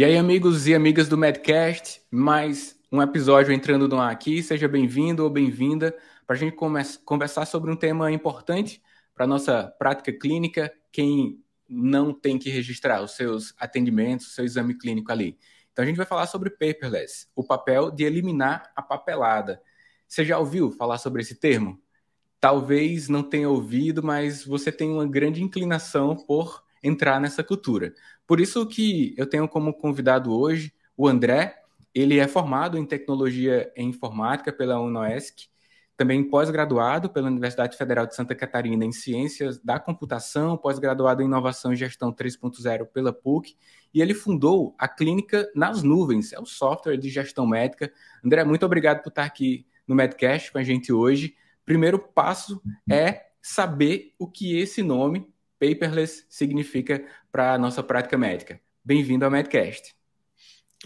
E aí, amigos e amigas do Medcast, mais um episódio entrando no ar aqui. Seja bem-vindo ou bem-vinda para a gente conversar sobre um tema importante para a nossa prática clínica. Quem não tem que registrar os seus atendimentos, o seu exame clínico ali. Então, a gente vai falar sobre paperless, o papel de eliminar a papelada. Você já ouviu falar sobre esse termo? Talvez não tenha ouvido, mas você tem uma grande inclinação por entrar nessa cultura. Por isso que eu tenho como convidado hoje o André. Ele é formado em tecnologia em informática pela UNOESC, também pós-graduado pela Universidade Federal de Santa Catarina em Ciências da Computação, pós-graduado em Inovação e Gestão 3.0 pela PUC, e ele fundou a Clínica nas Nuvens, é o software de gestão médica. André, muito obrigado por estar aqui no Medcast com a gente hoje. Primeiro passo é saber o que esse nome paperless significa para a nossa prática médica. Bem-vindo ao Medcast.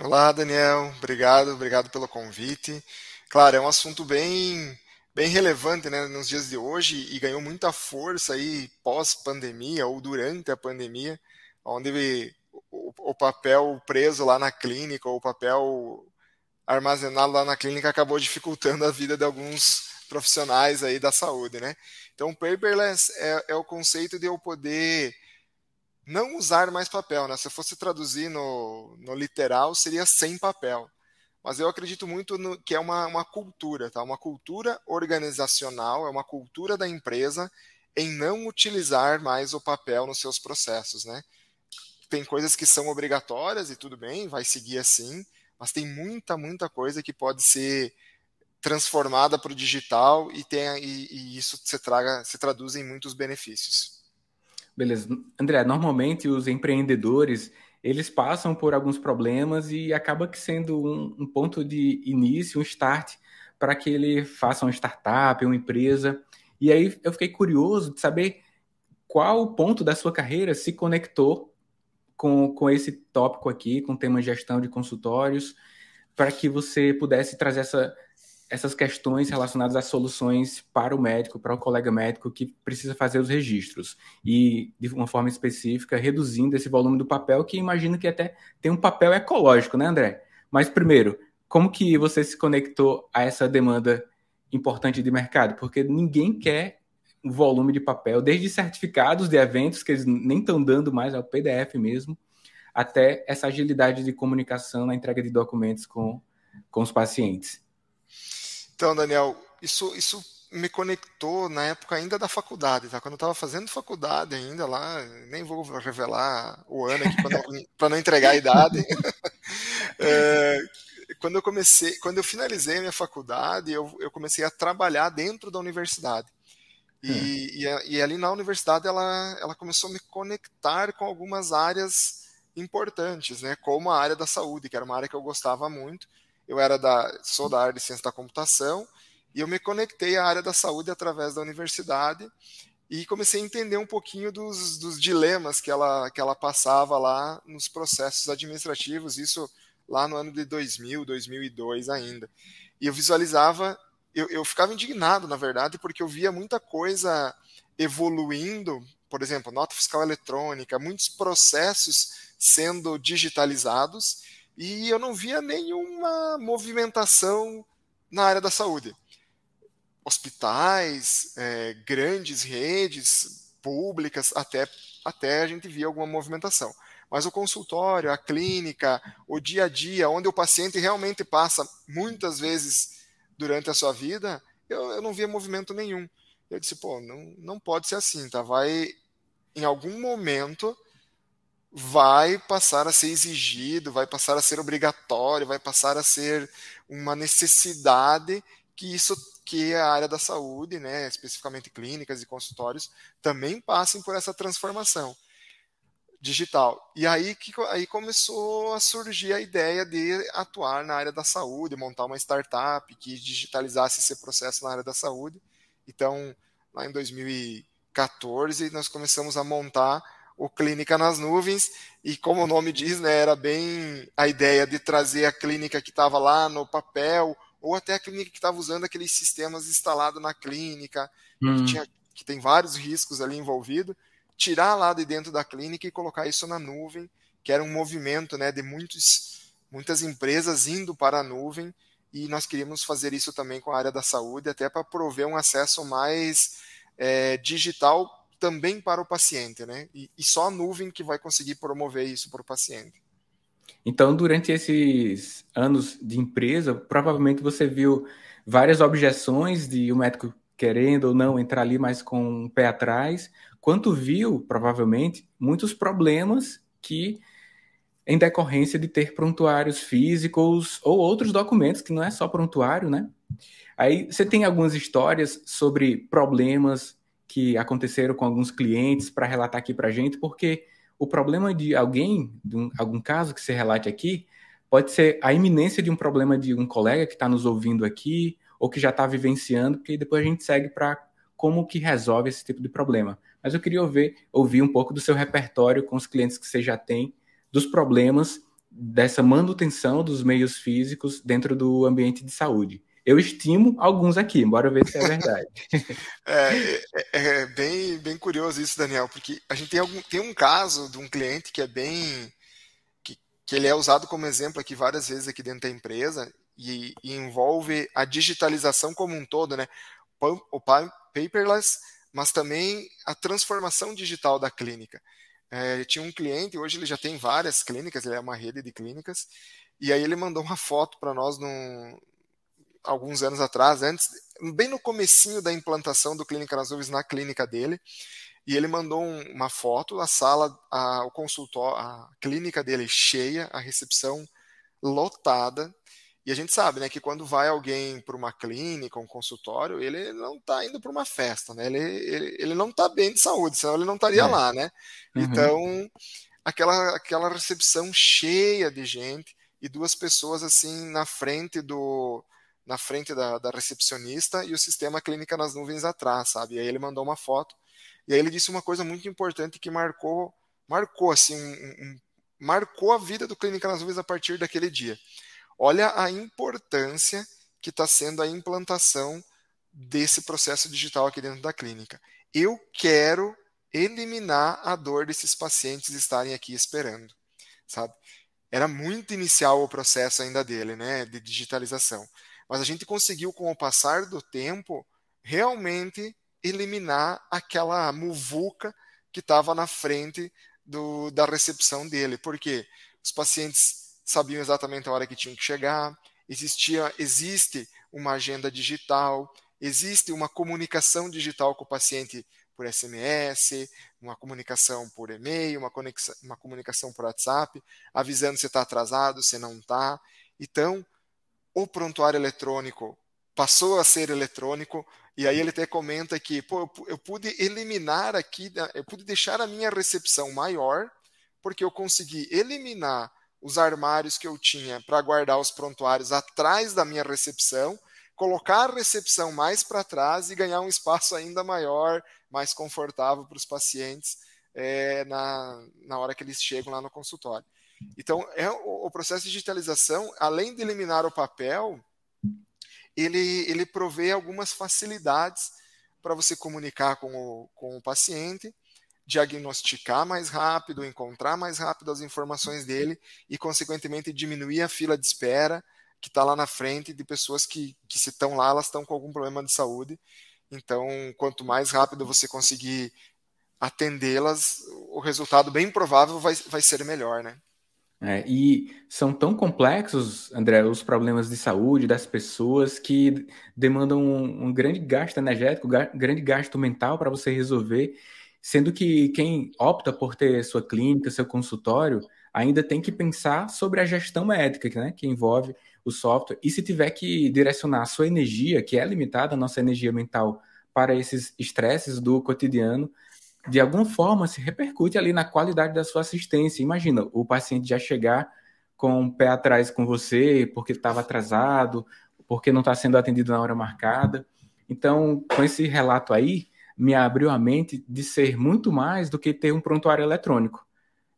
Olá, Daniel. Obrigado, obrigado pelo convite. Claro, é um assunto bem bem relevante né, nos dias de hoje e ganhou muita força aí pós-pandemia ou durante a pandemia, onde o, o, papel preso lá na clínica ou o papel armazenado lá na clínica acabou dificultando a vida de alguns profissionais aí da saúde, né? Então, paperless é, é o conceito de eu poder não usar mais papel, né? Se eu fosse traduzir no, no literal, seria sem papel. Mas eu acredito muito no, que é uma, uma cultura, tá? Uma cultura organizacional, é uma cultura da empresa em não utilizar mais o papel nos seus processos, né? Tem coisas que são obrigatórias e tudo bem, vai seguir assim, mas tem muita, muita coisa que pode ser transformada para o digital e, tem, e, e isso se, traga, se traduz em muitos benefícios. Beleza. André, normalmente os empreendedores eles passam por alguns problemas e acaba que sendo um, um ponto de início, um start para que ele faça uma startup, uma empresa. E aí eu fiquei curioso de saber qual ponto da sua carreira se conectou com, com esse tópico aqui, com o tema gestão de consultórios, para que você pudesse trazer essa, essas questões relacionadas às soluções para o médico, para o colega médico que precisa fazer os registros e de uma forma específica reduzindo esse volume do papel que imagino que até tem um papel ecológico, né, André? Mas primeiro, como que você se conectou a essa demanda importante de mercado? Porque ninguém quer um volume de papel, desde certificados de eventos que eles nem estão dando mais ao PDF mesmo, até essa agilidade de comunicação na entrega de documentos com, com os pacientes. Então, Daniel, isso, isso me conectou na época ainda da faculdade, tá? Quando eu estava fazendo faculdade ainda lá, nem vou revelar o ano aqui para não, entregar a idade. é, quando eu comecei, quando eu finalizei a minha faculdade, eu, eu comecei a trabalhar dentro da universidade. E, hum. e, e, ali na universidade ela, ela começou a me conectar com algumas áreas importantes, né? Como a área da saúde, que era uma área que eu gostava muito eu era da, sou da área de ciência da computação e eu me conectei à área da saúde através da universidade e comecei a entender um pouquinho dos, dos dilemas que ela, que ela passava lá nos processos administrativos, isso lá no ano de 2000, 2002 ainda. E eu visualizava, eu, eu ficava indignado, na verdade, porque eu via muita coisa evoluindo, por exemplo, nota fiscal eletrônica, muitos processos sendo digitalizados e eu não via nenhuma movimentação na área da saúde. Hospitais, é, grandes redes públicas, até, até a gente via alguma movimentação. Mas o consultório, a clínica, o dia a dia, onde o paciente realmente passa muitas vezes durante a sua vida, eu, eu não via movimento nenhum. Eu disse, pô, não, não pode ser assim, tá? Vai, em algum momento, vai passar a ser exigido, vai passar a ser obrigatório, vai passar a ser uma necessidade que isso que a área da saúde, né, especificamente clínicas e consultórios, também passem por essa transformação digital. E aí que aí começou a surgir a ideia de atuar na área da saúde, montar uma startup que digitalizasse esse processo na área da saúde. Então, lá em 2014, nós começamos a montar o Clínica nas Nuvens, e como o nome diz, né, era bem a ideia de trazer a clínica que estava lá no papel, ou até a clínica que estava usando aqueles sistemas instalados na clínica, hum. que, tinha, que tem vários riscos ali envolvidos, tirar lá de dentro da clínica e colocar isso na nuvem, que era um movimento né, de muitos, muitas empresas indo para a nuvem e nós queríamos fazer isso também com a área da saúde, até para prover um acesso mais é, digital também para o paciente, né? E, e, só a nuvem que vai conseguir promover isso para o paciente. Então, durante esses anos de empresa, provavelmente você viu várias objeções de o um médico querendo ou não entrar ali, mas com um pé atrás, quanto viu, provavelmente, muitos problemas que em decorrência de ter prontuários físicos ou outros documentos, que não é só prontuário, né? Aí você tem algumas histórias sobre problemas que aconteceram com alguns clientes para relatar aqui para a gente, porque o problema de alguém, de um, algum caso que você relate aqui, pode ser a iminência de um problema de um colega que está nos ouvindo aqui, ou que já está vivenciando, porque depois a gente segue para como que resolve esse tipo de problema. Mas eu queria ouvir, ouvir um pouco do seu repertório com os clientes que você já tem, dos problemas dessa manutenção dos meios físicos dentro do ambiente de saúde. Eu estimo alguns aqui, embora ver se é verdade. é, é, é, bem, bem curioso isso, Daniel, porque a gente tem, algum, tem um caso de um cliente que é bem. Que, que ele é usado como exemplo aqui várias vezes aqui dentro da empresa e, e envolve a digitalização como um todo, né? O paperless, mas também a transformação digital da clínica. É, tinha um cliente, hoje ele já tem várias clínicas, ele é uma rede de clínicas, e aí ele mandou uma foto para nós num, alguns anos atrás, antes, bem no comecinho da implantação do Clínica nas Nuvens na clínica dele, e ele mandou um, uma foto, a sala, a, o consultório, a clínica dele cheia, a recepção lotada, e a gente sabe, né, que quando vai alguém para uma clínica, um consultório, ele não está indo para uma festa, né? Ele, ele, ele não está bem de saúde, senão ele não estaria é. lá, né? Uhum. Então, aquela, aquela recepção cheia de gente e duas pessoas assim na frente do na frente da, da recepcionista e o sistema clínica nas nuvens atrás, sabe? E aí ele mandou uma foto e aí ele disse uma coisa muito importante que marcou marcou assim um, um, marcou a vida do clínica nas nuvens a partir daquele dia Olha a importância que está sendo a implantação desse processo digital aqui dentro da clínica. Eu quero eliminar a dor desses pacientes estarem aqui esperando, sabe? Era muito inicial o processo ainda dele, né, de digitalização. Mas a gente conseguiu, com o passar do tempo, realmente eliminar aquela muvuca que estava na frente do, da recepção dele. Porque os pacientes sabiam exatamente a hora que tinham que chegar, existia, existe uma agenda digital, existe uma comunicação digital com o paciente por SMS, uma comunicação por e-mail, uma, uma comunicação por WhatsApp, avisando se está atrasado, se não está. Então, o prontuário eletrônico passou a ser eletrônico, e aí ele até comenta que pô, eu pude eliminar aqui, eu pude deixar a minha recepção maior, porque eu consegui eliminar os armários que eu tinha para guardar os prontuários atrás da minha recepção, colocar a recepção mais para trás e ganhar um espaço ainda maior, mais confortável para os pacientes é, na, na hora que eles chegam lá no consultório. Então, é, o, o processo de digitalização, além de eliminar o papel, ele, ele provê algumas facilidades para você comunicar com o, com o paciente, diagnosticar mais rápido, encontrar mais rápido as informações dele e, consequentemente, diminuir a fila de espera que está lá na frente de pessoas que, que se estão lá, elas estão com algum problema de saúde. Então, quanto mais rápido você conseguir atendê-las, o resultado bem provável vai, vai ser melhor, né? É, e são tão complexos, André, os problemas de saúde das pessoas que demandam um, um grande gasto energético, um grande gasto mental para você resolver. Sendo que quem opta por ter sua clínica, seu consultório, ainda tem que pensar sobre a gestão médica, né, que envolve o software. E se tiver que direcionar a sua energia, que é limitada, a nossa energia mental, para esses estresses do cotidiano, de alguma forma se repercute ali na qualidade da sua assistência. Imagina o paciente já chegar com o pé atrás com você porque estava atrasado, porque não está sendo atendido na hora marcada. Então, com esse relato aí, me abriu a mente de ser muito mais do que ter um prontuário eletrônico.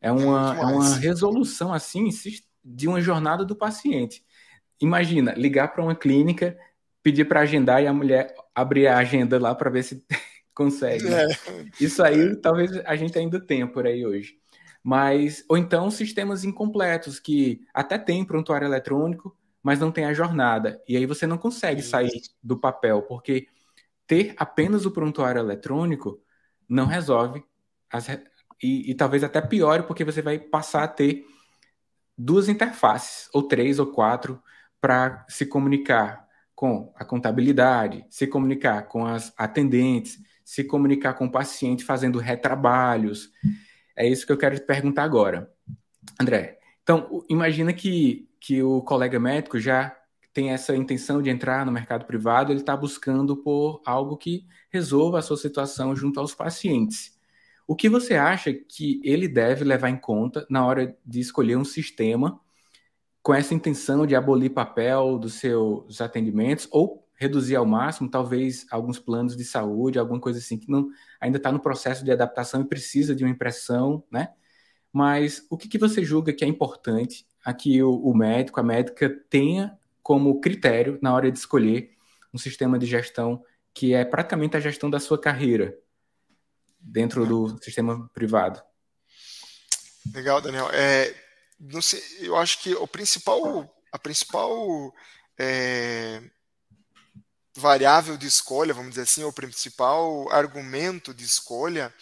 É uma, é uma resolução assim de uma jornada do paciente. Imagina, ligar para uma clínica, pedir para agendar e a mulher abrir a agenda lá para ver se consegue. É. Isso aí talvez a gente ainda tenha por aí hoje. Mas, ou então sistemas incompletos, que até tem prontuário eletrônico, mas não tem a jornada. E aí você não consegue sair do papel, porque ter apenas o prontuário eletrônico não resolve as, e, e, talvez até piore, porque você vai passar a ter duas interfaces, ou três ou quatro, para se comunicar com a contabilidade, se comunicar com as atendentes, se comunicar com o paciente fazendo retrabalhos. É isso que eu quero te perguntar agora. André, então, imagina que, que o colega médico já tem essa intenção de entrar no mercado privado, ele está buscando por algo que resolva a sua situação junto aos pacientes. O que você acha que ele deve levar em conta na hora de escolher um sistema com essa intenção de abolir papel dos seus atendimentos ou reduzir ao máximo, talvez alguns planos de saúde, alguma coisa assim que não ainda está no processo de adaptação e precisa de uma impressão, né? Mas o que, que você julga que é importante aqui o, o médico, a médica tenha como critério na hora de escolher um sistema de gestão que é praticamente a gestão da sua carreira dentro do sistema privado? Legal, Daniel. É, sei, eu acho que o principal, a principal é, variável de escolha, vamos dizer assim, o principal argumento de escolha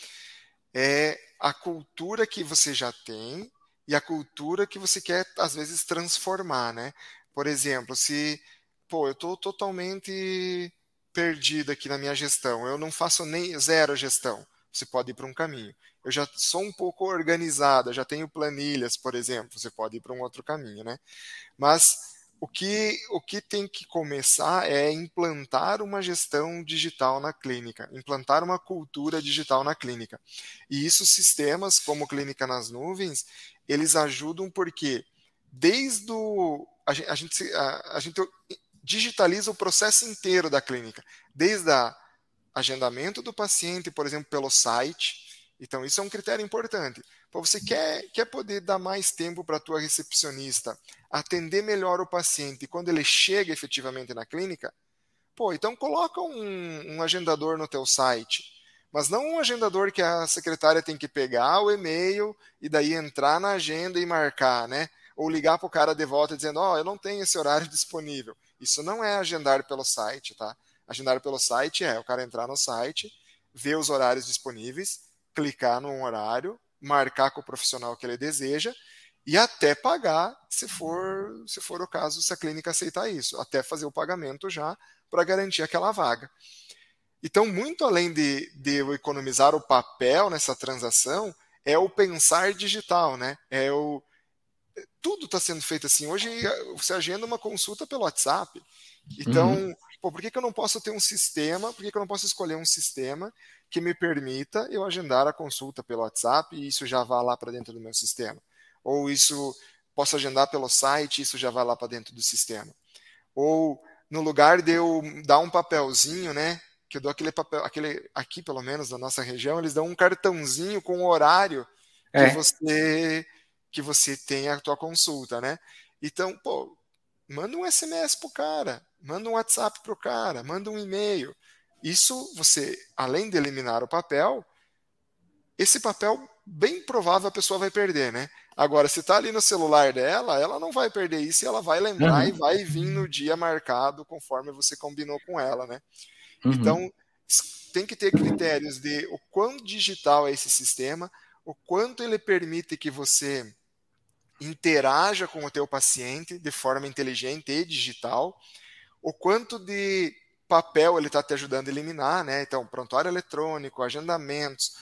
é a cultura que você já tem e a cultura que você quer, às vezes, transformar, né? Por exemplo, se, pô, eu estou totalmente perdido aqui na minha gestão, eu não faço nem zero gestão, você pode ir para um caminho eu já sou um pouco organizada, já tenho planilhas, por exemplo, você pode ir para um outro caminho, né? Mas o que, o que tem que começar é implantar uma gestão digital na clínica, implantar uma cultura digital na clínica. E isso, sistemas como Clínica nas Nuvens, eles ajudam porque desde o. A gente, a gente, a, a gente digitaliza o processo inteiro da clínica, desde o agendamento do paciente, por exemplo, pelo site, então, isso é um critério importante. Você quer, quer poder dar mais tempo para a tua recepcionista atender melhor o paciente quando ele chega efetivamente na clínica? Pô, então coloca um, um agendador no teu site. Mas não um agendador que a secretária tem que pegar o e-mail e daí entrar na agenda e marcar, né? Ou ligar para o cara de volta dizendo, ó, oh, eu não tenho esse horário disponível. Isso não é agendar pelo site, tá? Agendar pelo site é o cara entrar no site, ver os horários disponíveis, clicar num horário, marcar com o profissional que ele deseja e até pagar, se for, se for o caso, se a clínica aceitar isso, até fazer o pagamento já para garantir aquela vaga. Então, muito além de, de eu economizar o papel nessa transação, é o pensar digital, né? É o tudo está sendo feito assim. Hoje você agenda uma consulta pelo WhatsApp. Então, uhum. Pô, por que, que eu não posso ter um sistema? Por que, que eu não posso escolher um sistema que me permita eu agendar a consulta pelo WhatsApp e isso já vá lá para dentro do meu sistema. Ou isso posso agendar pelo site, isso já vai lá para dentro do sistema. Ou no lugar de eu dar um papelzinho, né, que eu dou aquele papel, aquele aqui pelo menos na nossa região, eles dão um cartãozinho com o horário é. que você que você tem a tua consulta, né? Então, pô, manda um SMS pro cara, manda um WhatsApp pro cara, manda um e-mail. Isso você, além de eliminar o papel, esse papel bem provável a pessoa vai perder, né? Agora, se está ali no celular dela, ela não vai perder isso e ela vai lembrar uhum. e vai vir no dia marcado conforme você combinou com ela, né? Uhum. Então, tem que ter critérios de o quão digital é esse sistema, o quanto ele permite que você interaja com o teu paciente de forma inteligente e digital, o quanto de papel ele está te ajudando a eliminar, né? Então, prontuário eletrônico, agendamentos.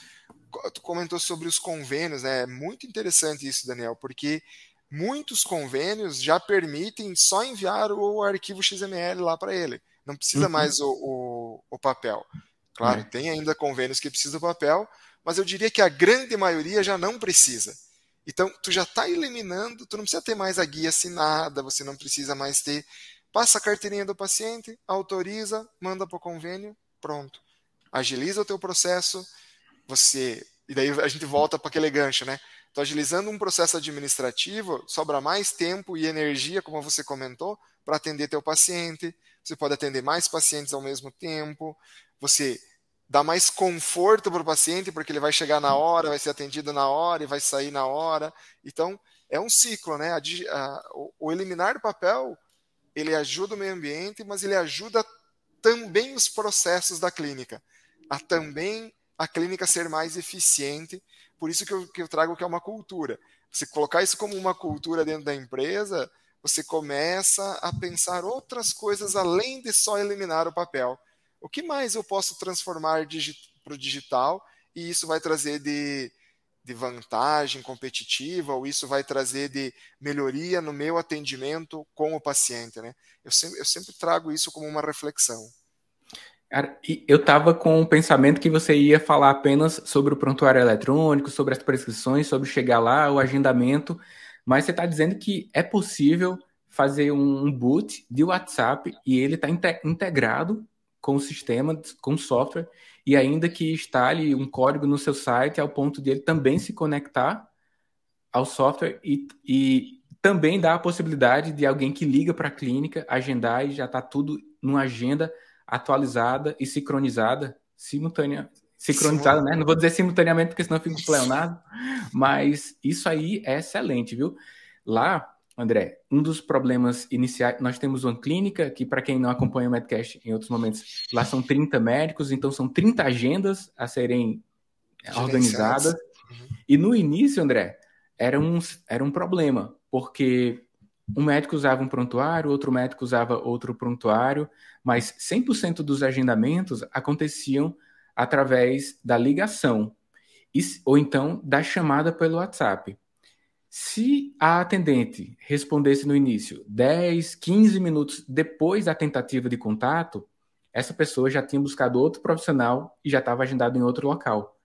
Tu comentou sobre os convênios, né? É muito interessante isso, Daniel, porque muitos convênios já permitem só enviar o arquivo XML lá para ele. Não precisa uhum. mais o, o, o, papel. Claro, é. tem ainda convênios que precisam do papel, mas eu diria que a grande maioria já não precisa. Então, tu já está eliminando, tu não precisa ter mais a guia assinada, você não precisa mais ter Passa a carteirinha do paciente, autoriza, manda para o convênio, pronto. Agiliza o teu processo, você. E daí a gente volta para aquele gancho, né? Então, agilizando um processo administrativo, sobra mais tempo e energia, como você comentou, para atender teu paciente. Você pode atender mais pacientes ao mesmo tempo. Você dá mais conforto para o paciente, porque ele vai chegar na hora, vai ser atendido na hora e vai sair na hora. Então, é um ciclo, né? A, a, o, eliminar papel, ele ajuda o meio ambiente, mas ele ajuda também os processos da clínica, a também a clínica ser mais eficiente. Por isso que eu, que eu trago que é uma cultura. Se colocar isso como uma cultura dentro da empresa, você começa a pensar outras coisas além de só eliminar o papel. O que mais eu posso transformar para o digital e isso vai trazer de, de vantagem competitiva ou isso vai trazer de melhoria no meu atendimento com o paciente, né? Eu sempre, eu sempre trago isso como uma reflexão. Eu estava com o pensamento que você ia falar apenas sobre o prontuário eletrônico, sobre as prescrições, sobre chegar lá, o agendamento, mas você está dizendo que é possível fazer um boot de WhatsApp e ele está integrado com o sistema, com o software, e ainda que instale um código no seu site ao ponto de ele também se conectar ao software e, e também dá a possibilidade de alguém que liga para a clínica agendar e já está tudo numa agenda atualizada e sincronizada, simultânea, sincronizada, né? Não vou dizer simultaneamente porque senão fico pleonado, mas isso aí é excelente, viu? Lá André, um dos problemas iniciais, nós temos uma clínica que, para quem não acompanha o Medcast em outros momentos, lá são 30 médicos, então são 30 agendas a serem organizadas. Uhum. E no início, André, era um, era um problema, porque um médico usava um prontuário, outro médico usava outro prontuário, mas 100% dos agendamentos aconteciam através da ligação, ou então da chamada pelo WhatsApp. Se a atendente respondesse no início 10, 15 minutos depois da tentativa de contato, essa pessoa já tinha buscado outro profissional e já estava agendado em outro local.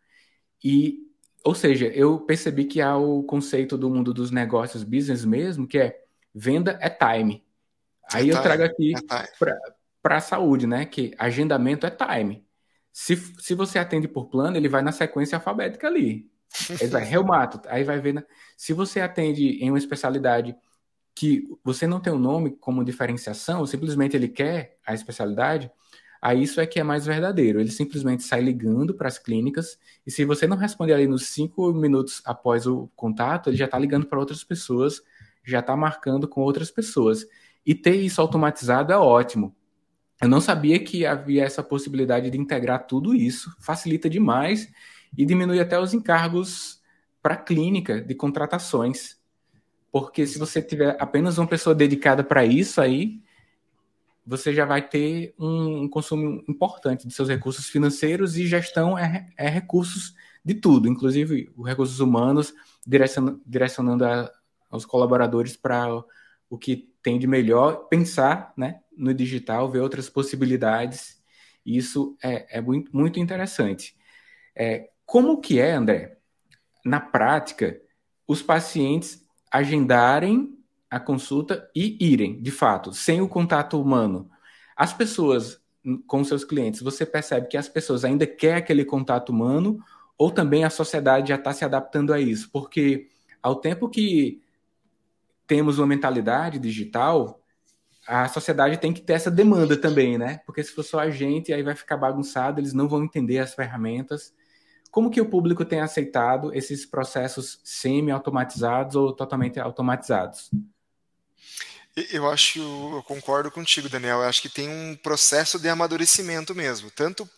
E, ou seja, eu percebi que há o conceito do mundo dos negócios business mesmo, que é venda é time. Aí é eu trago aqui é para a saúde, né? Que agendamento é time. Se, se você atende por plano, ele vai na sequência alfabética ali. Ele vai reumato, aí vai ver. Se você atende em uma especialidade que você não tem um nome como diferenciação, simplesmente ele quer a especialidade, aí isso é que é mais verdadeiro. Ele simplesmente sai ligando para as clínicas e se você não responder ali nos cinco minutos após o contato, ele já está ligando para outras pessoas, já está marcando com outras pessoas. E ter isso automatizado é ótimo. Eu não sabia que havia essa possibilidade de integrar tudo isso, facilita demais e diminui até os encargos para a clínica de contratações. Porque se você tiver apenas uma pessoa dedicada para isso aí, você já vai ter um, um, consumo importante de seus recursos financeiros e gestão é, é recursos de tudo, inclusive os recursos humanos, direcionando, direcionando a, aos colaboradores para o que tem de melhor, pensar né, no digital, ver outras possibilidades. Isso é, é muito, muito interessante. É, como que é, André, na prática, os pacientes agendarem a consulta e irem, de fato, sem o contato humano? As pessoas com seus clientes, você percebe que as pessoas ainda querem aquele contato humano ou também a sociedade já está se adaptando a isso? Porque ao tempo que temos uma mentalidade digital, a sociedade tem que ter essa demanda também, né? Porque se for só a gente, aí vai ficar bagunçado, eles não vão entender as ferramentas como que o público tem aceitado esses processos semi-automatizados ou totalmente automatizados? Eu acho, eu concordo contigo, Daniel. Eu acho que tem um processo de amadurecimento mesmo, tanto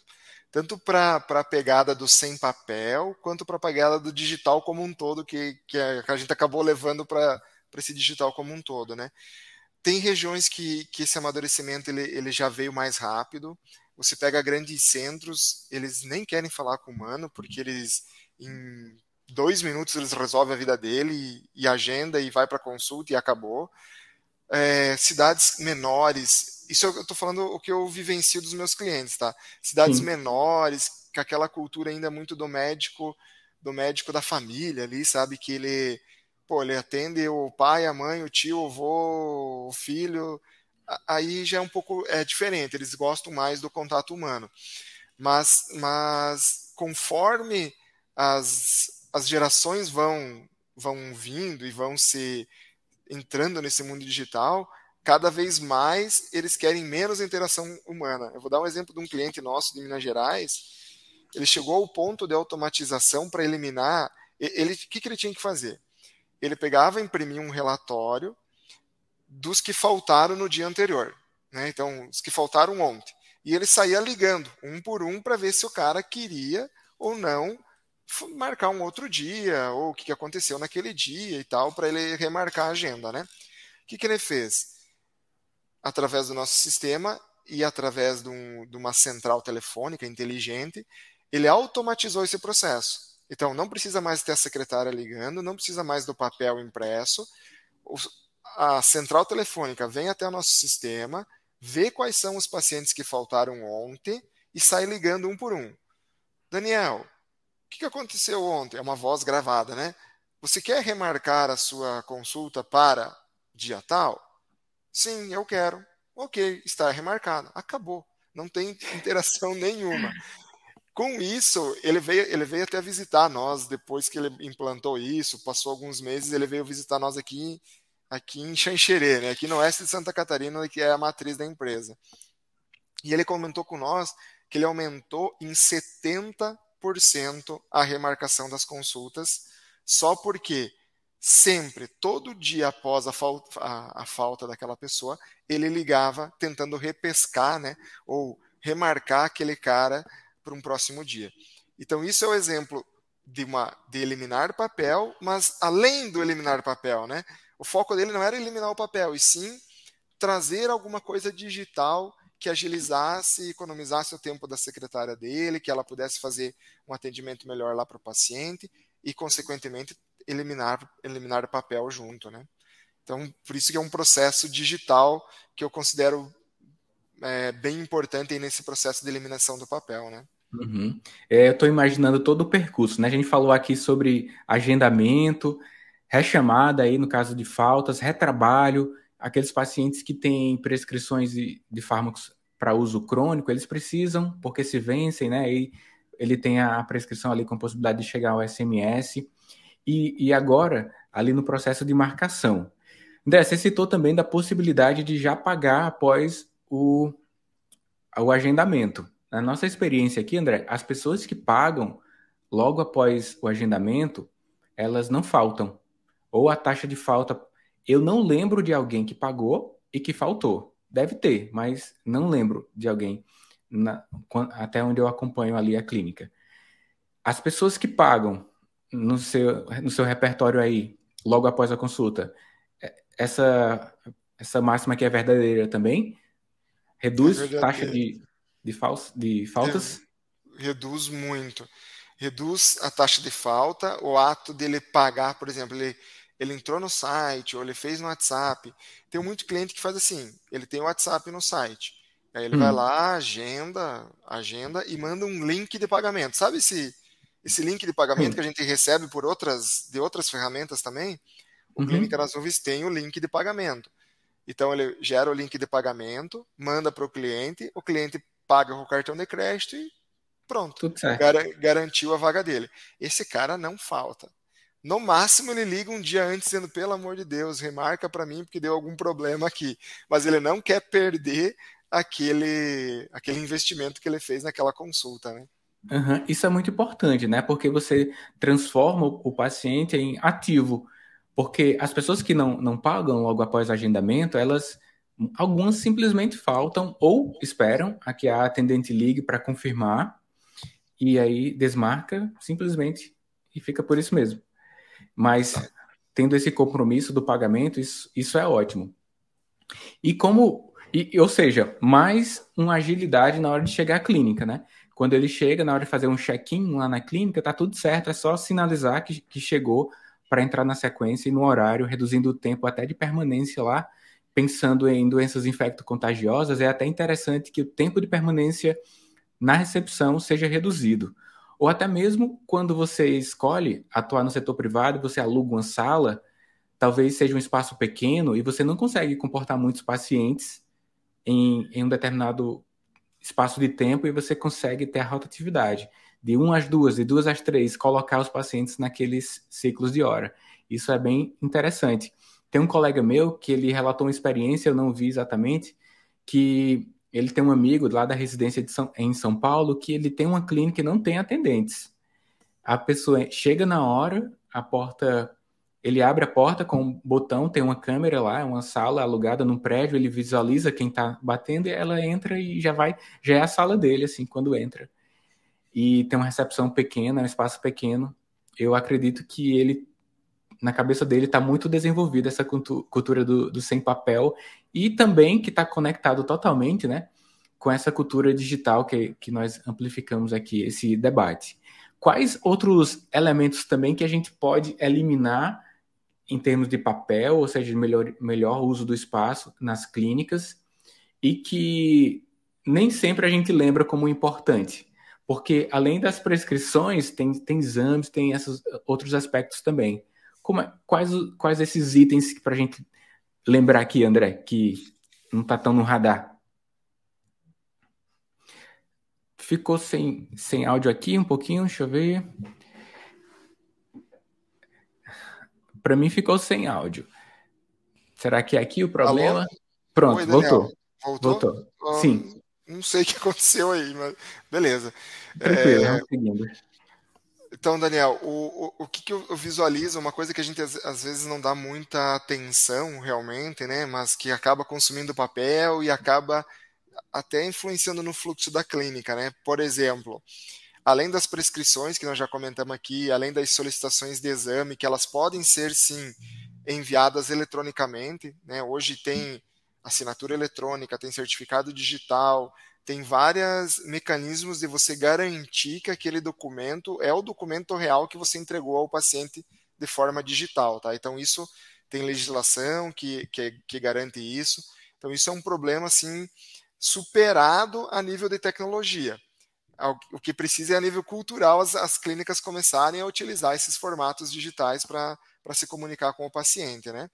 tanto para a pegada do sem papel, quanto para a pegada do digital como um todo, que, que a gente acabou levando para esse digital como um todo, né? Tem regiões que, que esse amadurecimento ele, ele já veio mais rápido, você pega grandes centros, eles nem querem falar com o humano, porque eles em dois minutos eles resolvem a vida dele e, e agenda e vai para consulta e acabou. É, cidades menores, isso eu estou falando o que eu vivencio dos meus clientes, tá? Cidades Sim. menores, com aquela cultura ainda muito do médico, do médico da família ali, sabe? Que ele, pô, ele atende o pai, a mãe, o tio, o avô, o filho, aí já é um pouco é, diferente, eles gostam mais do contato humano. Mas, mas conforme as, as gerações vão, vão vindo e vão se entrando nesse mundo digital, cada vez mais eles querem menos interação humana. Eu vou dar um exemplo de um cliente nosso de Minas Gerais, ele chegou ao ponto de automatização para eliminar. Ele, o que, que ele tinha que fazer? Ele pegava, imprimia um relatório dos que faltaram no dia anterior, né? Então, os que faltaram ontem. E ele saía ligando um por um para ver se o cara queria ou não marcar um outro dia, ou o que aconteceu naquele dia e tal, para ele remarcar a agenda, né? O que, que ele fez? Através do nosso sistema e através de, um, de uma central telefônica inteligente, ele automatizou esse processo. Então, não precisa mais ter a secretária ligando, não precisa mais do papel impresso. A central telefônica vem até o nosso sistema, vê quais são os pacientes que faltaram ontem e sai ligando um por um. Daniel, o que aconteceu ontem? É uma voz gravada, né? Você quer remarcar a sua consulta para dia tal? Sim, eu quero. Ok, está remarcado. Acabou. Não tem interação nenhuma. Com isso, ele veio, ele veio até visitar nós depois que ele implantou isso, passou alguns meses, ele veio visitar nós aqui, aqui em Xanxerê, né, aqui no oeste de Santa Catarina, que é a matriz da empresa. E ele comentou com nós que ele aumentou em 70% a remarcação das consultas, só porque sempre, todo dia após a falta, a, a falta daquela pessoa, ele ligava tentando repescar, né, ou remarcar aquele cara para um próximo dia. Então, isso é o exemplo de, uma, de eliminar papel, mas além do eliminar papel, né? O foco dele não era eliminar o papel, e sim trazer alguma coisa digital que agilizasse e economizasse o tempo da secretária dele, que ela pudesse fazer um atendimento melhor lá para o paciente e, consequentemente, eliminar, eliminar o papel junto, né? Então, por isso que é um processo digital que eu considero é, bem importante nesse processo de eliminação do papel, né? Uhum. É, eu estou imaginando todo o percurso, né? A gente falou aqui sobre agendamento, rechamada aí no caso de faltas, retrabalho, aqueles pacientes que têm prescrições de, de fármacos para uso crônico, eles precisam, porque se vencem, né? E ele tem a prescrição ali com possibilidade de chegar ao SMS. E, e agora, ali no processo de marcação. André, você citou também da possibilidade de já pagar após o, o agendamento. Na nossa experiência aqui, André, as pessoas que pagam logo após o agendamento, elas não faltam. Ou a taxa de falta. Eu não lembro de alguém que pagou e que faltou. Deve ter, mas não lembro de alguém na, até onde eu acompanho ali a clínica. As pessoas que pagam no seu, no seu repertório aí, logo após a consulta, é, essa, essa máxima aqui é verdadeira também? Reduz é taxa de, de, fals, de faltas? É, reduz muito. Reduz a taxa de falta, o ato dele pagar, por exemplo, ele, ele entrou no site ou ele fez no WhatsApp. Tem muito cliente que faz assim, ele tem o WhatsApp no site. Aí ele hum. vai lá, agenda, agenda e manda um link de pagamento. Sabe esse, esse link de pagamento hum. que a gente recebe por outras de outras ferramentas também? O uhum. Clínica das Nuvens tem o link de pagamento. Então ele gera o link de pagamento, manda para o cliente, o cliente paga com o cartão de crédito e pronto. Gar garantiu a vaga dele. Esse cara não falta. No máximo ele liga um dia antes dizendo, pelo amor de Deus, remarca para mim porque deu algum problema aqui. Mas ele não quer perder aquele, aquele investimento que ele fez naquela consulta, né? Uhum. Isso é muito importante, né? Porque você transforma o paciente em ativo. Porque as pessoas que não, não pagam logo após o agendamento, elas algumas simplesmente faltam ou esperam a que a atendente ligue para confirmar e aí desmarca simplesmente e fica por isso mesmo. Mas tendo esse compromisso do pagamento, isso, isso é ótimo. E como, e, ou seja, mais uma agilidade na hora de chegar à clínica, né? Quando ele chega, na hora de fazer um check-in lá na clínica, tá tudo certo, é só sinalizar que, que chegou para entrar na sequência e no horário, reduzindo o tempo até de permanência lá, pensando em doenças infecto-contagiosas, é até interessante que o tempo de permanência na recepção seja reduzido. Ou até mesmo quando você escolhe atuar no setor privado, você aluga uma sala, talvez seja um espaço pequeno e você não consegue comportar muitos pacientes em, em um determinado espaço de tempo e você consegue ter a rotatividade de 1 às 2, de 2 às 3, colocar os pacientes naqueles ciclos de hora. Isso é bem interessante. Tem um colega meu que ele relatou uma experiência, eu não vi exatamente, que ele tem um amigo lá da residência São, em São Paulo que ele tem uma clínica e não tem atendentes. A pessoa chega na hora, a porta, ele abre a porta com um botão, tem uma câmera lá, uma sala alugada num prédio, ele visualiza quem está batendo e ela entra e já vai, já é a sala dele assim quando entra. E tem uma recepção pequena, um espaço pequeno. Eu acredito que ele na cabeça dele está muito desenvolvida essa cultura do, do, sem papel e também que está conectado totalmente, né, com essa cultura digital que, que nós amplificamos aqui, esse debate. Quais outros elementos também que a gente pode eliminar em termos de papel, ou seja, melhor, melhor uso do espaço nas clínicas e que nem sempre a gente lembra como importante? Porque além das prescrições, tem, tem exames, tem esses outros aspectos também. Como é, quais, quais esses itens para a gente lembrar aqui, André, que não está tão no radar? Ficou sem, sem áudio aqui um pouquinho, deixa eu ver. Para mim ficou sem áudio. Será que é aqui o problema? Alô? Pronto, Oi, voltou. Voltou? voltou. Uh, Sim. Não sei o que aconteceu aí, mas beleza. Tranquilo, é... seguindo. Então, Daniel, o, o, o que, que, eu visualizo, uma coisa que a gente às, vezes não dá muita atenção realmente, né, mas que acaba consumindo papel e acaba até influenciando no fluxo da clínica, né? Por exemplo, além das prescrições que nós já comentamos aqui, além das solicitações de exame, que elas podem ser sim enviadas eletronicamente, né? Hoje tem assinatura eletrônica, tem certificado digital, tem vários mecanismos de você garantir que aquele documento é o documento real que você entregou ao paciente de forma digital, tá? Então isso tem legislação que, que, que garante isso. Então isso é um problema assim superado a nível de tecnologia. O que precisa é a nível cultural as, as clínicas começarem a utilizar esses formatos digitais para se comunicar com o paciente, né?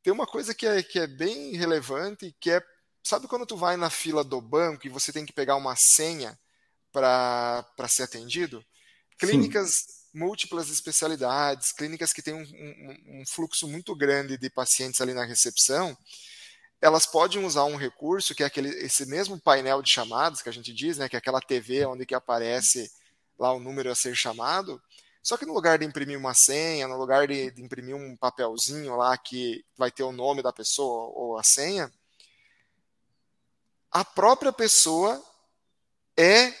Tem uma coisa que é, que é bem relevante, que é Sabe quando tu vai na fila do banco e você tem que pegar uma senha para ser atendido? Clínicas Sim. múltiplas especialidades, clínicas que têm um, um, um fluxo muito grande de pacientes ali na recepção, elas podem usar um recurso que é aquele, esse mesmo painel de chamadas que a gente diz, né, que é aquela TV onde que aparece lá o número a ser chamado, só que no lugar de imprimir uma senha, no lugar de, de imprimir um papelzinho lá que vai ter o nome da pessoa ou a senha, a própria pessoa é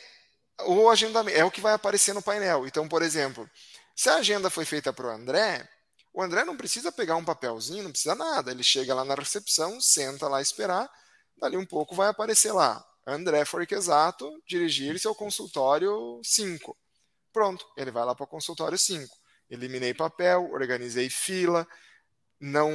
o agendamento, é o que vai aparecer no painel. Então, por exemplo, se a agenda foi feita para o André, o André não precisa pegar um papelzinho, não precisa nada. Ele chega lá na recepção, senta lá esperar, dali um pouco vai aparecer lá. André Forquesato, dirigir-se ao consultório 5. Pronto, ele vai lá para o consultório 5. Eliminei papel, organizei fila, não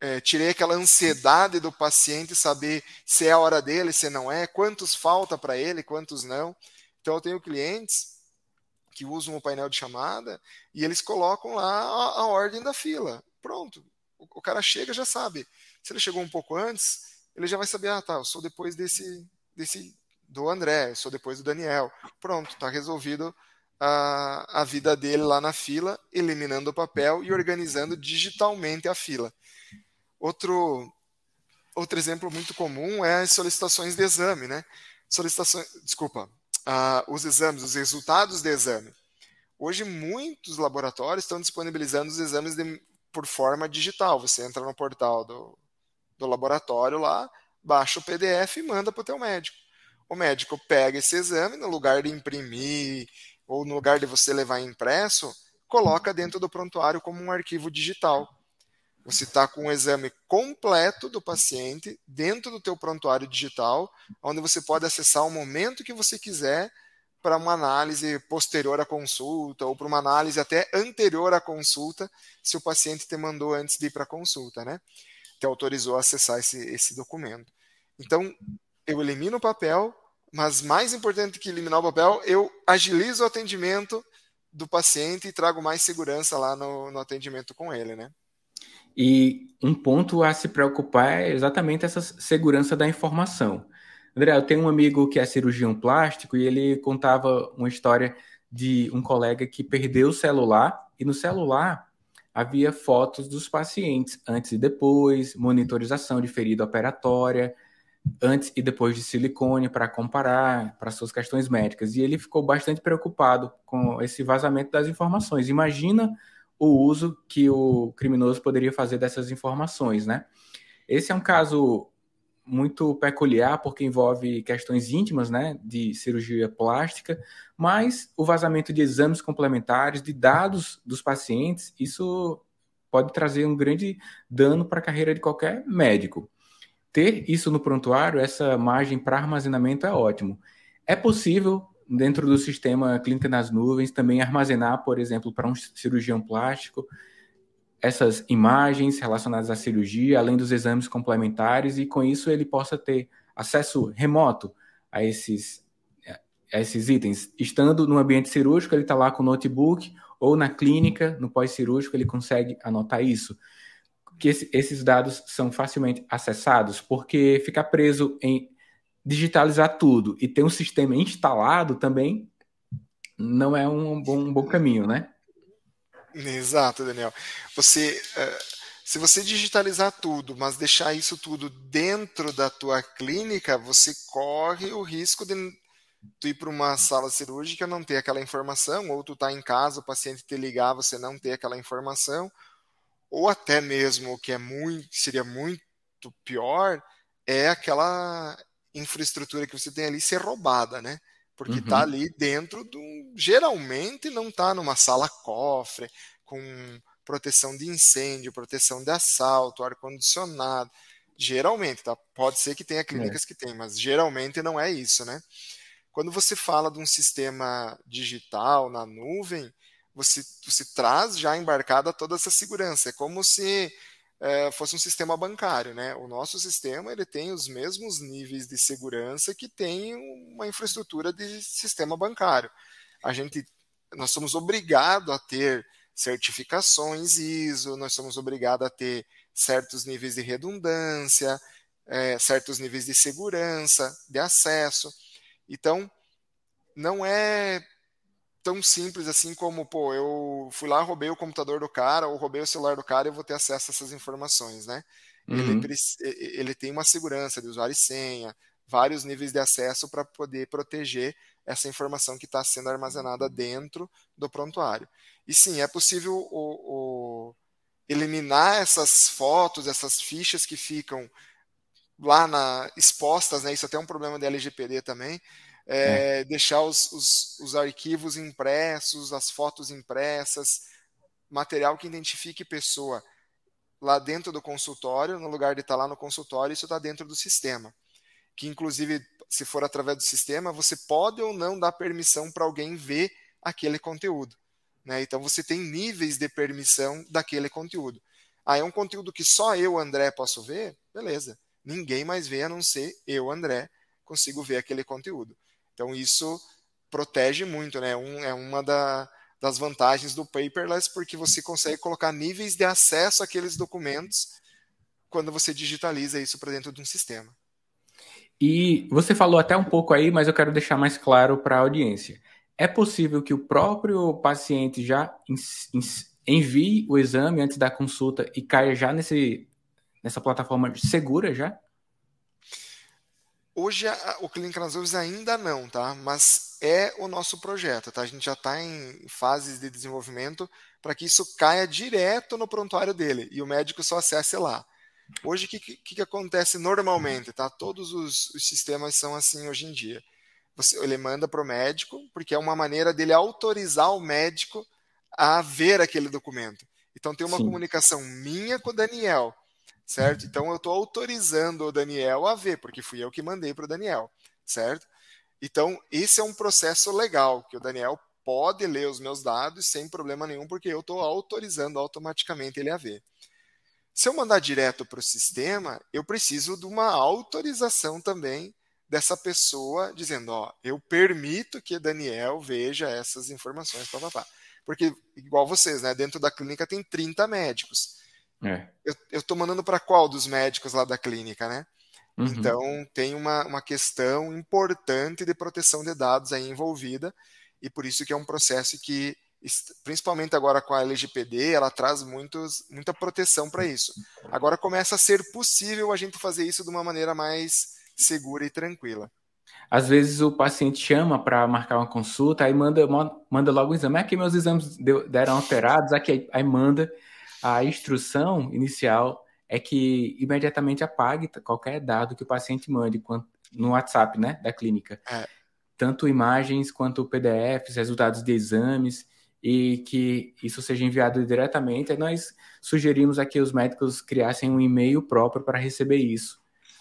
é, tirei aquela ansiedade do paciente saber se é a hora dele, se não é, quantos falta para ele, quantos não. Então eu tenho clientes que usam o painel de chamada e eles colocam lá a, a ordem da fila. Pronto. O, o, cara chega já sabe. Se ele chegou um pouco antes, ele já vai saber, ah, tá, eu sou depois desse desse do André, eu sou depois do Daniel. Pronto, está resolvido a, a vida dele lá na fila, eliminando o papel e organizando digitalmente a fila. Outro, outro exemplo muito comum é as solicitações de exame, né? Solicitações, desculpa, uh, os exames, os resultados de exame. Hoje, muitos laboratórios estão disponibilizando os exames de, por forma digital. Você entra no portal do, do laboratório lá, baixa o PDF e manda para o teu médico. O médico pega esse exame, no lugar de imprimir ou no lugar de você levar impresso, coloca dentro do prontuário como um arquivo digital. Você está com o exame completo do paciente dentro do teu prontuário digital, onde você pode acessar o momento que você quiser para uma análise posterior à consulta ou para uma análise até anterior à consulta, se o paciente te mandou antes de ir para a consulta, né? Te autorizou a acessar esse, esse documento. Então, eu elimino o papel, mas mais importante que eliminar o papel, eu agilizo o atendimento do paciente e trago mais segurança lá no, no atendimento com ele, né? E um ponto a se preocupar é exatamente essa segurança da informação. André, eu tenho um amigo que é cirurgião plástico e ele contava uma história de um colega que perdeu o celular e no celular havia fotos dos pacientes antes e depois, monitorização de ferida operatória, antes e depois de silicone para comparar para suas questões médicas. E ele ficou bastante preocupado com esse vazamento das informações. Imagina o uso que o criminoso poderia fazer dessas informações, né? Esse é um caso muito peculiar porque envolve questões íntimas, né, de cirurgia plástica, mas o vazamento de exames complementares, de dados dos pacientes, isso pode trazer um grande dano para a carreira de qualquer médico ter isso no prontuário, essa margem para armazenamento é ótimo. É possível, dentro do sistema Clínica nas Nuvens, também armazenar, por exemplo, para um cirurgião plástico, essas imagens relacionadas à cirurgia, além dos exames complementares, e com isso ele possa ter acesso remoto a esses, a esses itens. Estando no ambiente cirúrgico, ele está lá com o notebook, ou na clínica, no pós-cirúrgico, ele consegue anotar isso que esse, esses dados são facilmente acessados, porque ficar preso em digitalizar tudo e ter um sistema instalado também não é um bom, um bom caminho, né? Exato, Daniel. Você, uh, se você digitalizar tudo, mas deixar isso tudo dentro da tua clínica, você corre o risco de tu ir para uma sala cirúrgica não ter aquela informação, ou tu tá em casa, o paciente te ligar, você não ter aquela informação, ou até mesmo o que é muito, seria muito pior, é aquela infraestrutura que você tem ali ser roubada, né? Porque está uhum. ali dentro do. Geralmente não está numa sala cofre, com proteção de incêndio, proteção de assalto, ar-condicionado. Geralmente, tá? Pode ser que tenha clínicas é. que tem, mas geralmente não é isso, né? Quando você fala de um sistema digital na nuvem, você, você traz já embarcada toda essa segurança. É como se é, fosse um sistema bancário, né? O nosso sistema ele tem os mesmos níveis de segurança que tem uma infraestrutura de sistema bancário. A gente, nós somos obrigados a ter certificações ISO, nós somos obrigados a ter certos níveis de redundância, é, certos níveis de segurança, de acesso. Então, não é tão simples assim como, pô, eu fui lá, roubei o computador do cara, ou roubei o celular do cara e eu vou ter acesso a essas informações, né? Uhum. Ele, ele tem uma segurança de usuário e senha, vários níveis de acesso para poder proteger essa informação que está sendo armazenada dentro do prontuário. E sim, é possível o, o eliminar essas fotos, essas fichas que ficam lá na, expostas, né? Isso até é um problema da LGPD também é, é. deixar os, os, os, arquivos impressos, as fotos impressas, material que identifique pessoa lá dentro do consultório, no lugar de estar lá no consultório, isso está dentro do sistema. Que inclusive, se for através do sistema, você pode ou não dar permissão para alguém ver aquele conteúdo. Né? Então você tem níveis de permissão daquele conteúdo. Ah, é um conteúdo que só eu, André, posso ver? Beleza. Ninguém mais vê a não ser eu, André, consigo ver aquele conteúdo. Então isso protege muito, né? Um, é uma da, das vantagens do paperless, porque você consegue colocar níveis de acesso àqueles documentos quando você digitaliza isso para dentro de um sistema. E você falou até um pouco aí, mas eu quero deixar mais claro para a audiência. É possível que o próprio paciente já envie o exame antes da consulta e caia já nesse, nessa plataforma segura já? Hoje a, o Clínica nas Nuvens ainda não, tá? Mas é o nosso projeto, tá? A gente já está em fases de desenvolvimento para que isso caia direto no prontuário dele e o médico só acesse lá. Hoje, o que, que, que, acontece normalmente, tá? Todos os, os, sistemas são assim hoje em dia. Você, ele manda para o médico, porque é uma maneira dele autorizar o médico a ver aquele documento. Então tem uma Sim. comunicação minha com o Daniel certo? Então eu estou autorizando o Daniel a ver, porque fui eu que mandei para o Daniel, certo? Então esse é um processo legal que o Daniel pode ler os meus dados sem problema nenhum, porque eu estou autorizando automaticamente ele a ver. Se eu mandar direto para o sistema, eu preciso de uma autorização também dessa pessoa dizendo, ó, eu permito que Daniel veja essas informações, papapá. Porque, igual vocês, né? Dentro da clínica tem 30 médicos. É. Eu estou mandando para qual dos médicos lá da clínica, né? Uhum. Então tem uma, uma questão importante de proteção de dados aí envolvida e por isso que é um processo que principalmente agora com a LGPD, ela traz muitos, muita proteção para isso. Agora começa a ser possível a gente fazer isso de uma maneira mais segura e tranquila. Às vezes o paciente chama para marcar uma consulta, aí manda, manda logo o exame. Aqui meus exames deram alterados, aqui aí manda a instrução inicial é que imediatamente apague qualquer dado que o paciente mande no WhatsApp, né, da clínica. É. Tanto imagens quanto PDFs, resultados de exames, e que isso seja enviado diretamente. Nós sugerimos aqui os médicos criassem um e-mail próprio para receber isso,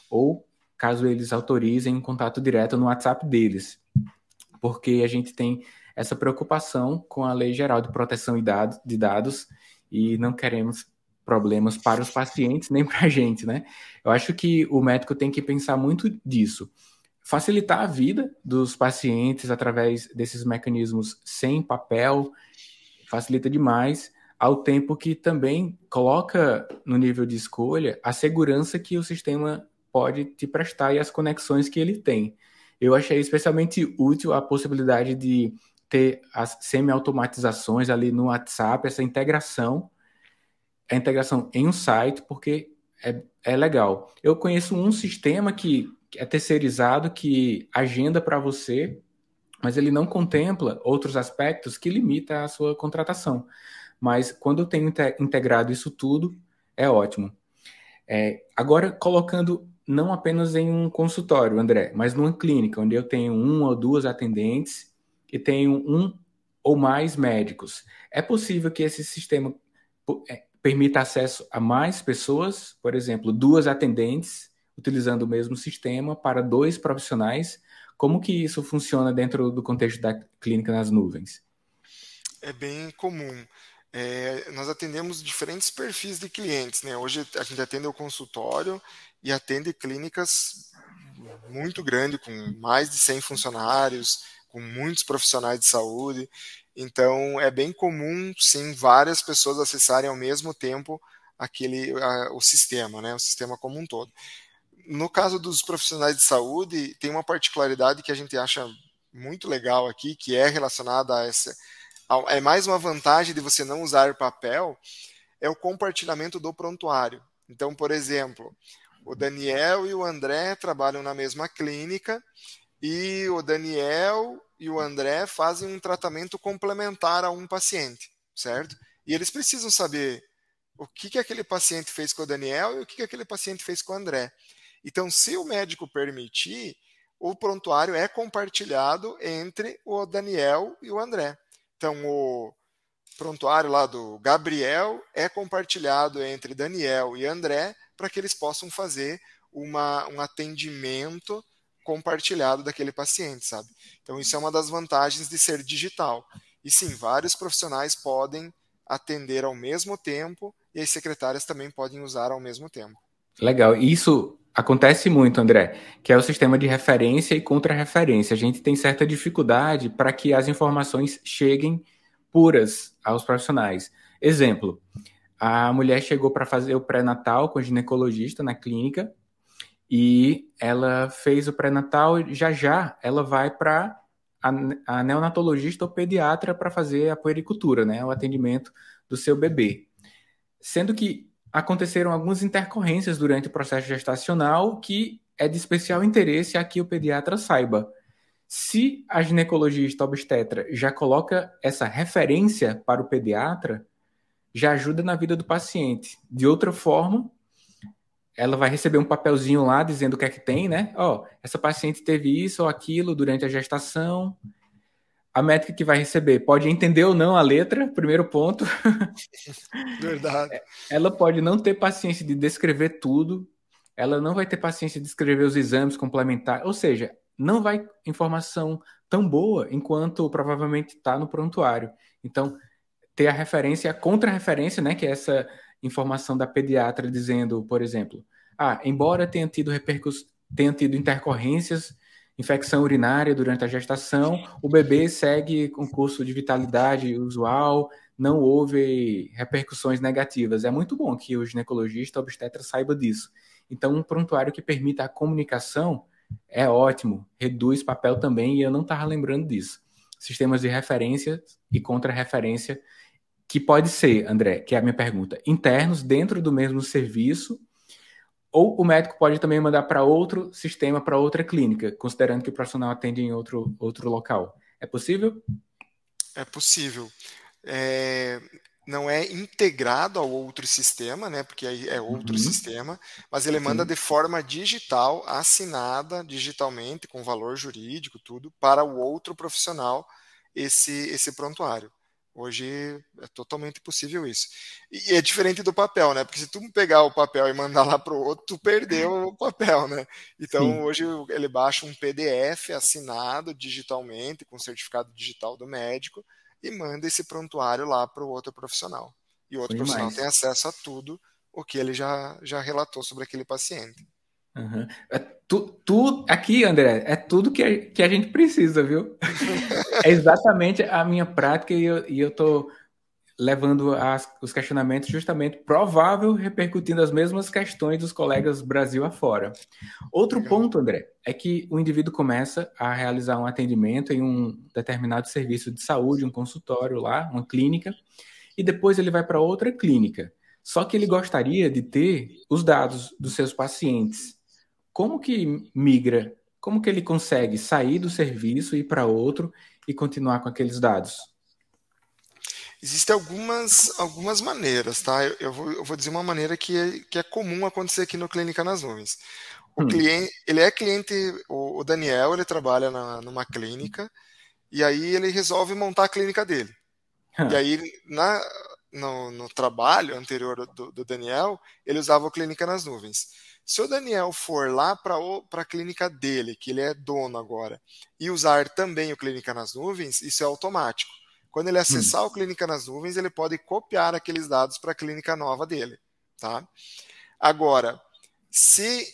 ou caso eles autorizem um contato direto no WhatsApp deles, porque a gente tem essa preocupação com a Lei Geral de Proteção de Dados e não queremos problemas para os pacientes nem para a gente, né? Eu acho que o médico tem que pensar muito disso. Facilitar a vida dos pacientes através desses mecanismos sem papel facilita demais, ao tempo que também coloca no nível de escolha a segurança que o sistema pode te prestar e as conexões que ele tem. Eu achei especialmente útil a possibilidade de ter as semi-automatizações ali no WhatsApp, essa integração, a integração em um site, porque é, é legal. Eu conheço um sistema que é terceirizado, que agenda para você, mas ele não contempla outros aspectos que limita a sua contratação. Mas quando eu tenho integrado isso tudo, é ótimo. É, agora, colocando não apenas em um consultório, André, mas numa clínica, onde eu tenho um ou duas atendentes e tenho um ou mais médicos. É possível que esse sistema é, permita acesso a mais pessoas, por exemplo, duas atendentes utilizando o mesmo sistema para dois profissionais. Como que isso funciona dentro do contexto da clínica nas nuvens? É bem comum. É, nós atendemos diferentes perfis de clientes. Né? Hoje a gente atende o consultório e atende clínicas muito grandes, com mais de 100 funcionários, com muitos profissionais de saúde. Então é bem comum, sim, várias pessoas acessarem ao mesmo tempo aquele a, o sistema, né? o sistema como um todo. No caso dos profissionais de saúde, tem uma particularidade que a gente acha muito legal aqui, que é relacionada a essa é mais uma vantagem de você não usar papel, é o compartilhamento do prontuário. Então, por exemplo, o Daniel e o André trabalham na mesma clínica e o Daniel e o André fazem um tratamento complementar a um paciente, certo? E eles precisam saber o que, que aquele paciente fez com o Daniel e o que, que aquele paciente fez com o André. Então, se o médico permitir, o prontuário é compartilhado entre o Daniel e o André. Então, o prontuário lá do Gabriel é compartilhado entre Daniel e André para que eles possam fazer uma, um atendimento compartilhado daquele paciente, sabe? Então, isso é uma das vantagens de ser digital. E sim, vários profissionais podem atender ao mesmo tempo e as secretárias também podem usar ao mesmo tempo. Legal. Isso acontece muito, André, que é o sistema de referência e contra-referência. A gente tem certa dificuldade para que as informações cheguem puras aos profissionais. Exemplo, a mulher chegou para fazer o pré-natal com o ginecologista na clínica e ela fez o pré-natal e já já ela vai para a, neonatologista ou pediatra para fazer a puericultura, né, o atendimento do seu bebê. Sendo que aconteceram algumas intercorrências durante o processo gestacional que é de especial interesse a que o pediatra saiba. Se a ginecologista obstetra já coloca essa referência para o pediatra, já ajuda na vida do paciente. De outra forma, ela vai receber um papelzinho lá dizendo o que é que tem, né? Ó, oh, essa paciente teve isso ou aquilo durante a gestação, a métrica que vai receber pode entender ou não a letra, primeiro ponto. Verdade. Ela pode não ter paciência de descrever tudo, ela não vai ter paciência de escrever os exames complementares, ou seja, não vai informação tão boa enquanto provavelmente está no prontuário. Então, ter a referência, a contra-referência, né, que é essa informação da pediatra dizendo, por exemplo, ah, embora tenha tido repercuss... tenha tido intercorrências infecção urinária durante a gestação, o bebê segue com curso de vitalidade usual, não houve repercussões negativas. É muito bom que o ginecologista obstetra saiba disso. Então, um prontuário que permita a comunicação é ótimo, reduz papel também, e eu não estava lembrando disso. Sistemas de referência e contra-referência, que pode ser, André, que é a minha pergunta, internos dentro do mesmo serviço, ou o médico pode também mandar para outro sistema, para outra clínica, considerando que o profissional atende em outro, outro local. É possível? É possível. É, não é integrado ao outro sistema, né? Porque aí é outro uhum. sistema, mas ele manda de forma digital, assinada digitalmente, com valor jurídico, tudo, para o outro profissional esse, esse prontuário. Hoje é totalmente possível isso. E é diferente do papel, né? Porque se tu pegar o papel e mandar lá para o outro, tu perdeu o papel, né? Então Sim. hoje ele baixa um PDF assinado digitalmente, com certificado digital do médico, e manda esse prontuário lá para o outro profissional. E o outro Foi profissional mais. tem acesso a tudo o que ele já, já relatou sobre aquele paciente. Uhum. É tu, tu, aqui, André, é tudo que a, que a gente precisa, viu? é exatamente a minha prática e eu, e eu tô levando as, os questionamentos justamente provável repercutindo as mesmas questões dos colegas Brasil afora. Outro ponto, André, é que o indivíduo começa a realizar um atendimento em um determinado serviço de saúde, um consultório lá, uma clínica, e depois ele vai para outra clínica. Só que ele gostaria de ter os dados dos seus pacientes. Como que migra? Como que ele consegue sair do serviço, ir para outro e continuar com aqueles dados? Existem algumas, algumas maneiras, tá? Eu, eu, vou, eu vou dizer uma maneira que é, que é comum acontecer aqui no Clínica nas Nuvens. O hum. cliente, ele é cliente, o, o, Daniel, ele trabalha na, numa clínica e aí ele resolve montar a clínica dele. Hum. E aí, na, no, no trabalho anterior do, do, Daniel, ele usava o Clínica nas Nuvens. Se o Daniel for lá para a clínica dele, que ele é dono agora, e usar também o Clínica nas Nuvens, isso é automático. Quando ele acessar hum. o Clínica nas Nuvens, ele pode copiar aqueles dados para a clínica nova dele. Tá? Agora, se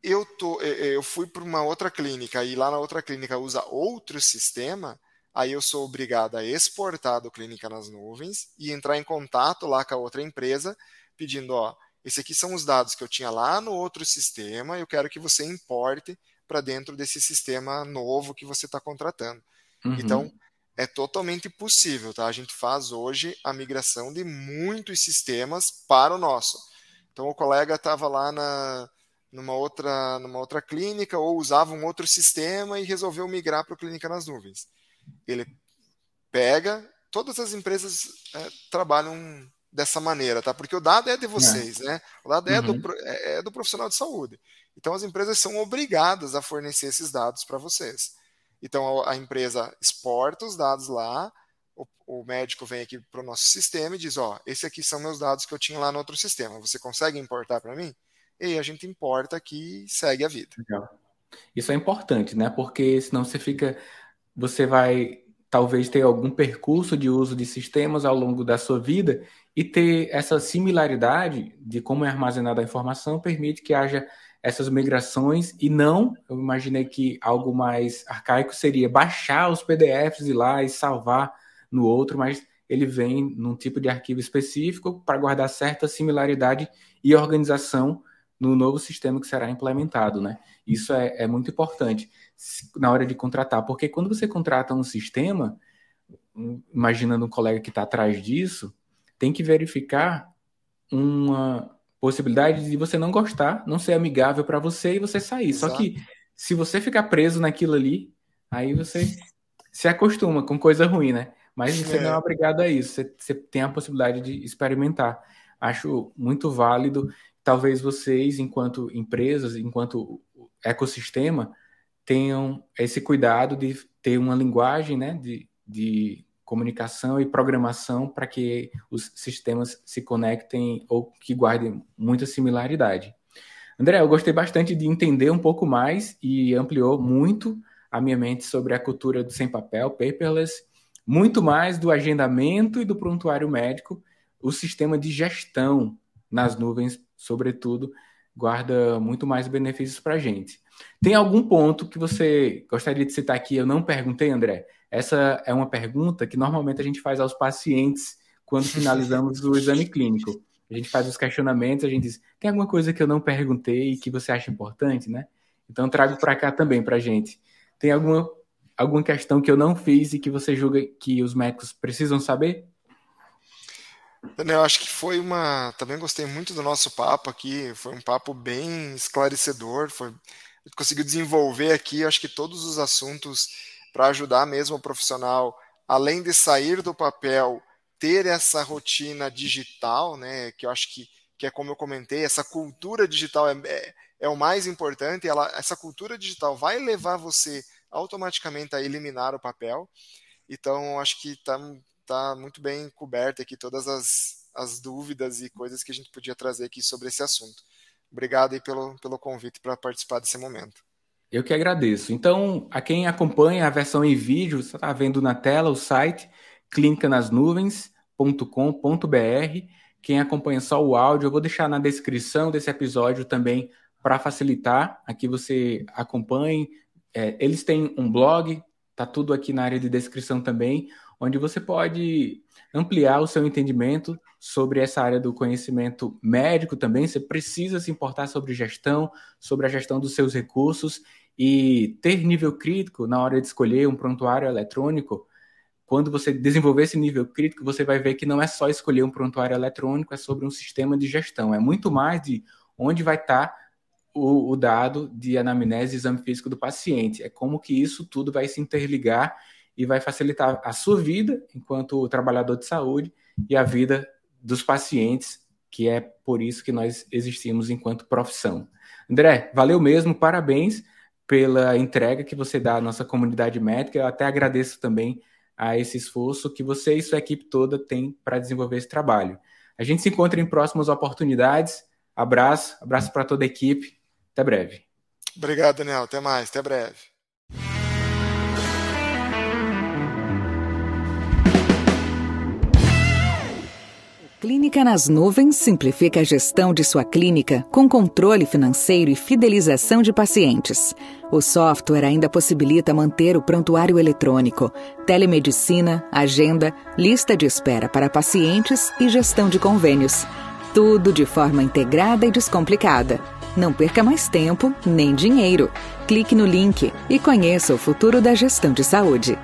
eu, tô, eu fui para uma outra clínica e lá na outra clínica usa outro sistema, aí eu sou obrigado a exportar do Clínica nas Nuvens e entrar em contato lá com a outra empresa, pedindo, ó, esse aqui são os dados que eu tinha lá no outro sistema, eu quero que você importe para dentro desse sistema novo que você está contratando. Uhum. Então, é totalmente possível, tá? A gente faz hoje a migração de muitos sistemas para o nosso. Então o colega estava lá na, numa, outra, numa outra clínica ou usava um outro sistema e resolveu migrar para a clínica nas nuvens. Ele pega, todas as empresas é, trabalham dessa maneira, tá? Porque o dado é de vocês, é. né? O dado uhum. é, do, uhum. é, é do profissional de saúde. Então as empresas são obrigadas a fornecer esses dados para vocês. Então a, empresa exporta os dados lá, o, o médico vem aqui para o nosso sistema e diz: Ó, esse aqui são meus dados que eu tinha lá no outro sistema. Você consegue importar para mim? E aí a gente importa aqui e segue a vida. Legal. Isso é importante, né? Porque senão você fica. Você vai talvez ter algum percurso de uso de sistemas ao longo da sua vida e ter essa similaridade de como é armazenada a informação permite que haja essas migrações e não, eu imaginei que algo mais arcaico seria baixar os PDFs e lá e salvar no outro, mas ele vem num tipo de arquivo específico para guardar certa similaridade e organização no novo sistema que será implementado, né? Isso é, é muito importante na hora de contratar, porque quando você contrata um sistema, imaginando um colega que está atrás disso, tem que verificar uma possibilidade de você não gostar, não ser amigável para você e você sair. Exato. Só que se você ficar preso naquilo ali, aí você se acostuma com coisa ruim, né? Mas você é. não é obrigado a isso. Você, você tem a possibilidade de experimentar. Acho muito válido. Talvez vocês, enquanto empresas, enquanto ecossistema, tenham esse cuidado de ter uma linguagem, né? De, de comunicação e programação para que os sistemas se conectem ou que guardem muita similaridade. André, eu gostei bastante de entender um pouco mais e ampliou muito a minha mente sobre a cultura do sem papel, paperless, muito mais do agendamento e do prontuário médico, o sistema de gestão nas nuvens, sobretudo, guarda muito mais benefícios para a gente. Tem algum ponto que você gostaria de citar aqui? Eu não perguntei, André, essa é uma pergunta que normalmente a gente faz aos pacientes quando finalizamos o exame clínico. A gente faz os questionamentos, a gente diz: tem alguma coisa que eu não perguntei e que você acha importante, né? Então trago para cá também para a gente. Tem alguma, alguma questão que eu não fiz e que você julga que os médicos precisam saber? Daniel, acho que foi uma. Também gostei muito do nosso papo aqui. Foi um papo bem esclarecedor. Foi... Conseguiu desenvolver aqui, acho que todos os assuntos para ajudar mesmo o profissional, além de sair do papel, ter essa rotina digital, né? Que eu acho que, que é como eu comentei, essa cultura digital é, é, é o mais importante. Ela, essa cultura digital vai levar você automaticamente a eliminar o papel. Então, acho que está tá muito bem coberta aqui todas as, as dúvidas e coisas que a gente podia trazer aqui sobre esse assunto. Obrigado aí pelo, pelo convite para participar desse momento. Eu que agradeço. Então, a quem acompanha a versão em vídeo, você está vendo na tela o site clickanasnuvens.com.br. Quem acompanha só o áudio, eu vou deixar na descrição desse episódio também para facilitar. Aqui você acompanhe. É, eles têm um blog, tá tudo aqui na área de descrição também, onde você pode ampliar o seu entendimento sobre essa área do conhecimento médico também. Você precisa se importar sobre gestão, sobre a gestão dos seus recursos e ter nível crítico na hora de escolher um prontuário eletrônico. Quando você desenvolver esse nível crítico, você vai ver que não é só escolher um prontuário eletrônico, é sobre um sistema de gestão. É muito mais de onde vai estar o, o dado de anamnese e exame físico do paciente. É como que isso tudo vai se interligar e vai facilitar a sua vida enquanto trabalhador de saúde e a vida dos pacientes, que é por isso que nós existimos enquanto profissão. André, valeu mesmo, parabéns pela entrega que você dá à nossa comunidade médica. Eu até agradeço também a esse esforço que você e sua equipe toda têm para desenvolver esse trabalho. A gente se encontra em próximas oportunidades. Abraço, abraço para toda a equipe. Até breve. Obrigado, Daniel. Até mais. Até breve. Clínica nas Nuvens simplifica a gestão de sua clínica com controle financeiro e fidelização de pacientes. O software ainda possibilita manter o prontuário eletrônico, telemedicina, agenda, lista de espera para pacientes e gestão de convênios. Tudo de forma integrada e descomplicada. Não perca mais tempo nem dinheiro. Clique no link e conheça o futuro da gestão de saúde.